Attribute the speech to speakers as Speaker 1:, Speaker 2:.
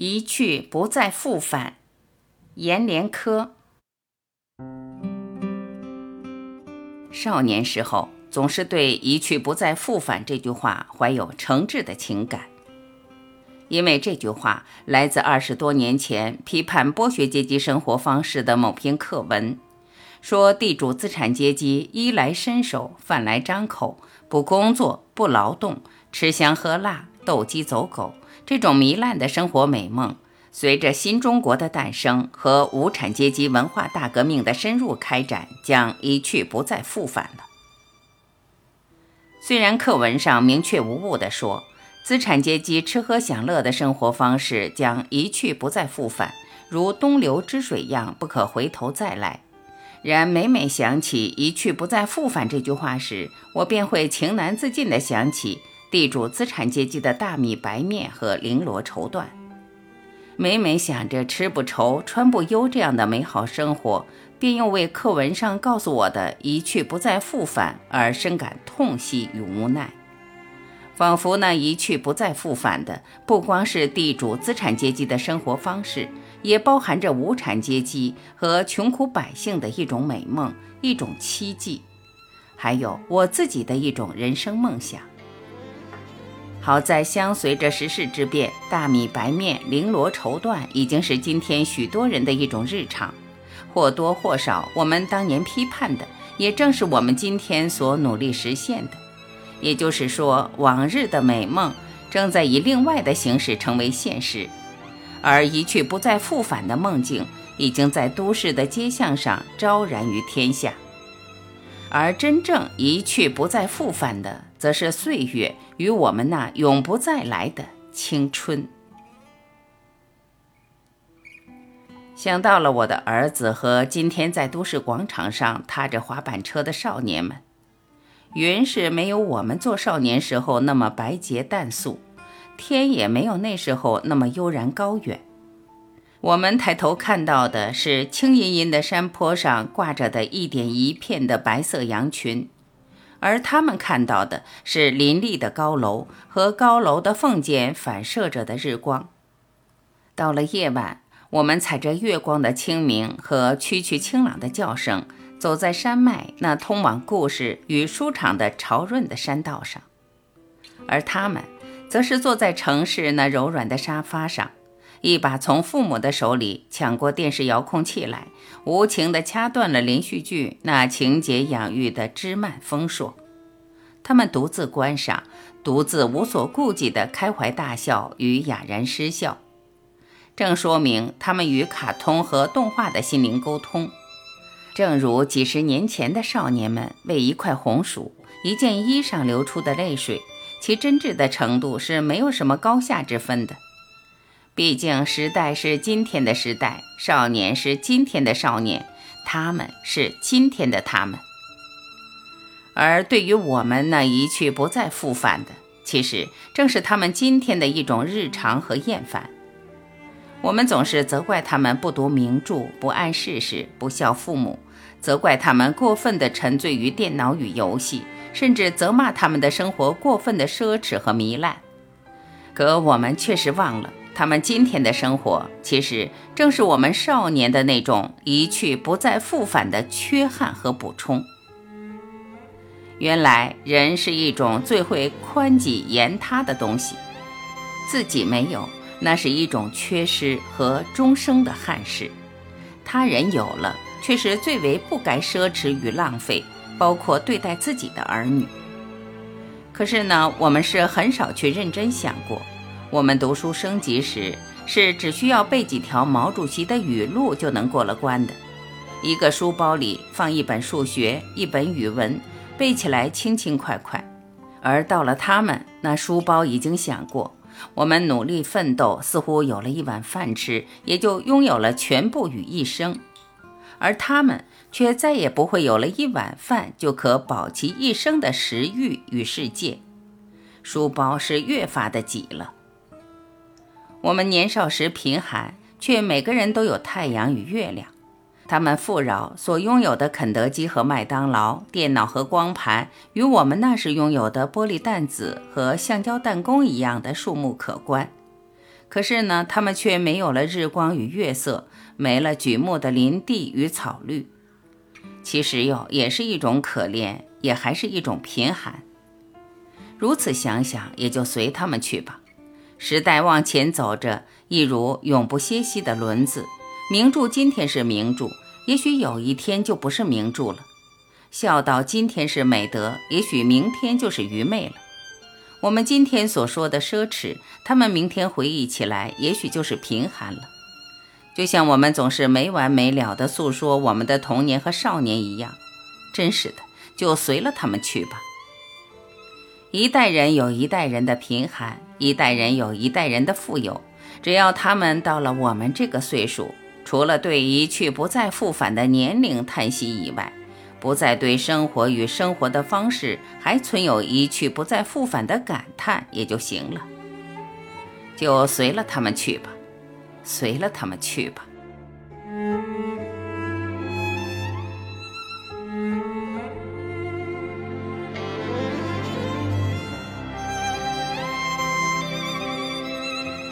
Speaker 1: 一去不再复返，阎连科。少年时候总是对“一去不再复返”这句话怀有诚挚的情感，因为这句话来自二十多年前批判剥削阶级生活方式的某篇课文，说地主资产阶级衣来伸手，饭来张口，不工作不劳动，吃香喝辣，斗鸡走狗。这种糜烂的生活美梦，随着新中国的诞生和无产阶级文化大革命的深入开展，将一去不再复返了。虽然课文上明确无误地说，资产阶级吃喝享乐的生活方式将一去不再复返，如东流之水一样不可回头再来，然每每想起“一去不再复返”这句话时，我便会情难自禁地想起。地主资产阶级的大米白面和绫罗绸缎，每每想着吃不愁、穿不忧这样的美好生活，便又为课文上告诉我的一去不再复返而深感痛惜与无奈。仿佛那一去不再复返的，不光是地主资产阶级的生活方式，也包含着无产阶级和穷苦百姓的一种美梦、一种期冀，还有我自己的一种人生梦想。好在相随着时势之变，大米白面、绫罗绸缎已经是今天许多人的一种日常，或多或少，我们当年批判的，也正是我们今天所努力实现的。也就是说，往日的美梦正在以另外的形式成为现实，而一去不再复返的梦境，已经在都市的街巷上昭然于天下。而真正一去不再复返的，则是岁月与我们那永不再来的青春。想到了我的儿子和今天在都市广场上踏着滑板车的少年们，云是没有我们做少年时候那么白洁淡素，天也没有那时候那么悠然高远。我们抬头看到的是青茵茵的山坡上挂着的一点一片的白色羊群，而他们看到的是林立的高楼和高楼的缝间反射着的日光。到了夜晚，我们踩着月光的清明和蛐蛐清朗的叫声，走在山脉那通往故事与书场的潮润的山道上，而他们，则是坐在城市那柔软的沙发上。一把从父母的手里抢过电视遥控器来，无情地掐断了连续剧那情节养育的枝蔓丰硕。他们独自观赏，独自无所顾忌地开怀大笑与哑然失笑，正说明他们与卡通和动画的心灵沟通。正如几十年前的少年们为一块红薯、一件衣裳流出的泪水，其真挚的程度是没有什么高下之分的。毕竟时代是今天的时代，少年是今天的少年，他们是今天的他们。而对于我们那一去不再复返的，其实正是他们今天的一种日常和厌烦。我们总是责怪他们不读名著、不谙世事、不孝父母，责怪他们过分的沉醉于电脑与游戏，甚至责骂他们的生活过分的奢侈和糜烂。可我们确实忘了。他们今天的生活，其实正是我们少年的那种一去不再复返的缺憾和补充。原来，人是一种最会宽己严他的东西，自己没有，那是一种缺失和终生的憾事；他人有了，却是最为不该奢侈与浪费，包括对待自己的儿女。可是呢，我们是很少去认真想过。我们读书升级时，是只需要背几条毛主席的语录就能过了关的。一个书包里放一本数学，一本语文，背起来轻轻快快。而到了他们那书包已经想过，我们努力奋斗，似乎有了一碗饭吃，也就拥有了全部与一生。而他们却再也不会有了一碗饭就可保其一生的食欲与世界。书包是越发的挤了。我们年少时贫寒，却每个人都有太阳与月亮。他们富饶所拥有的肯德基和麦当劳、电脑和光盘，与我们那时拥有的玻璃弹子和橡胶弹弓一样的数目可观。可是呢，他们却没有了日光与月色，没了举目的林地与草绿。其实哟，也是一种可怜，也还是一种贫寒。如此想想，也就随他们去吧。时代往前走着，一如永不歇息的轮子。名著今天是名著，也许有一天就不是名著了。孝道今天是美德，也许明天就是愚昧了。我们今天所说的奢侈，他们明天回忆起来，也许就是贫寒了。就像我们总是没完没了地诉说我们的童年和少年一样，真是的，就随了他们去吧。一代人有一代人的贫寒，一代人有一代人的富有。只要他们到了我们这个岁数，除了对一去不再复返的年龄叹息以外，不再对生活与生活的方式还存有一去不再复返的感叹也就行了，就随了他们去吧，随了他们去吧。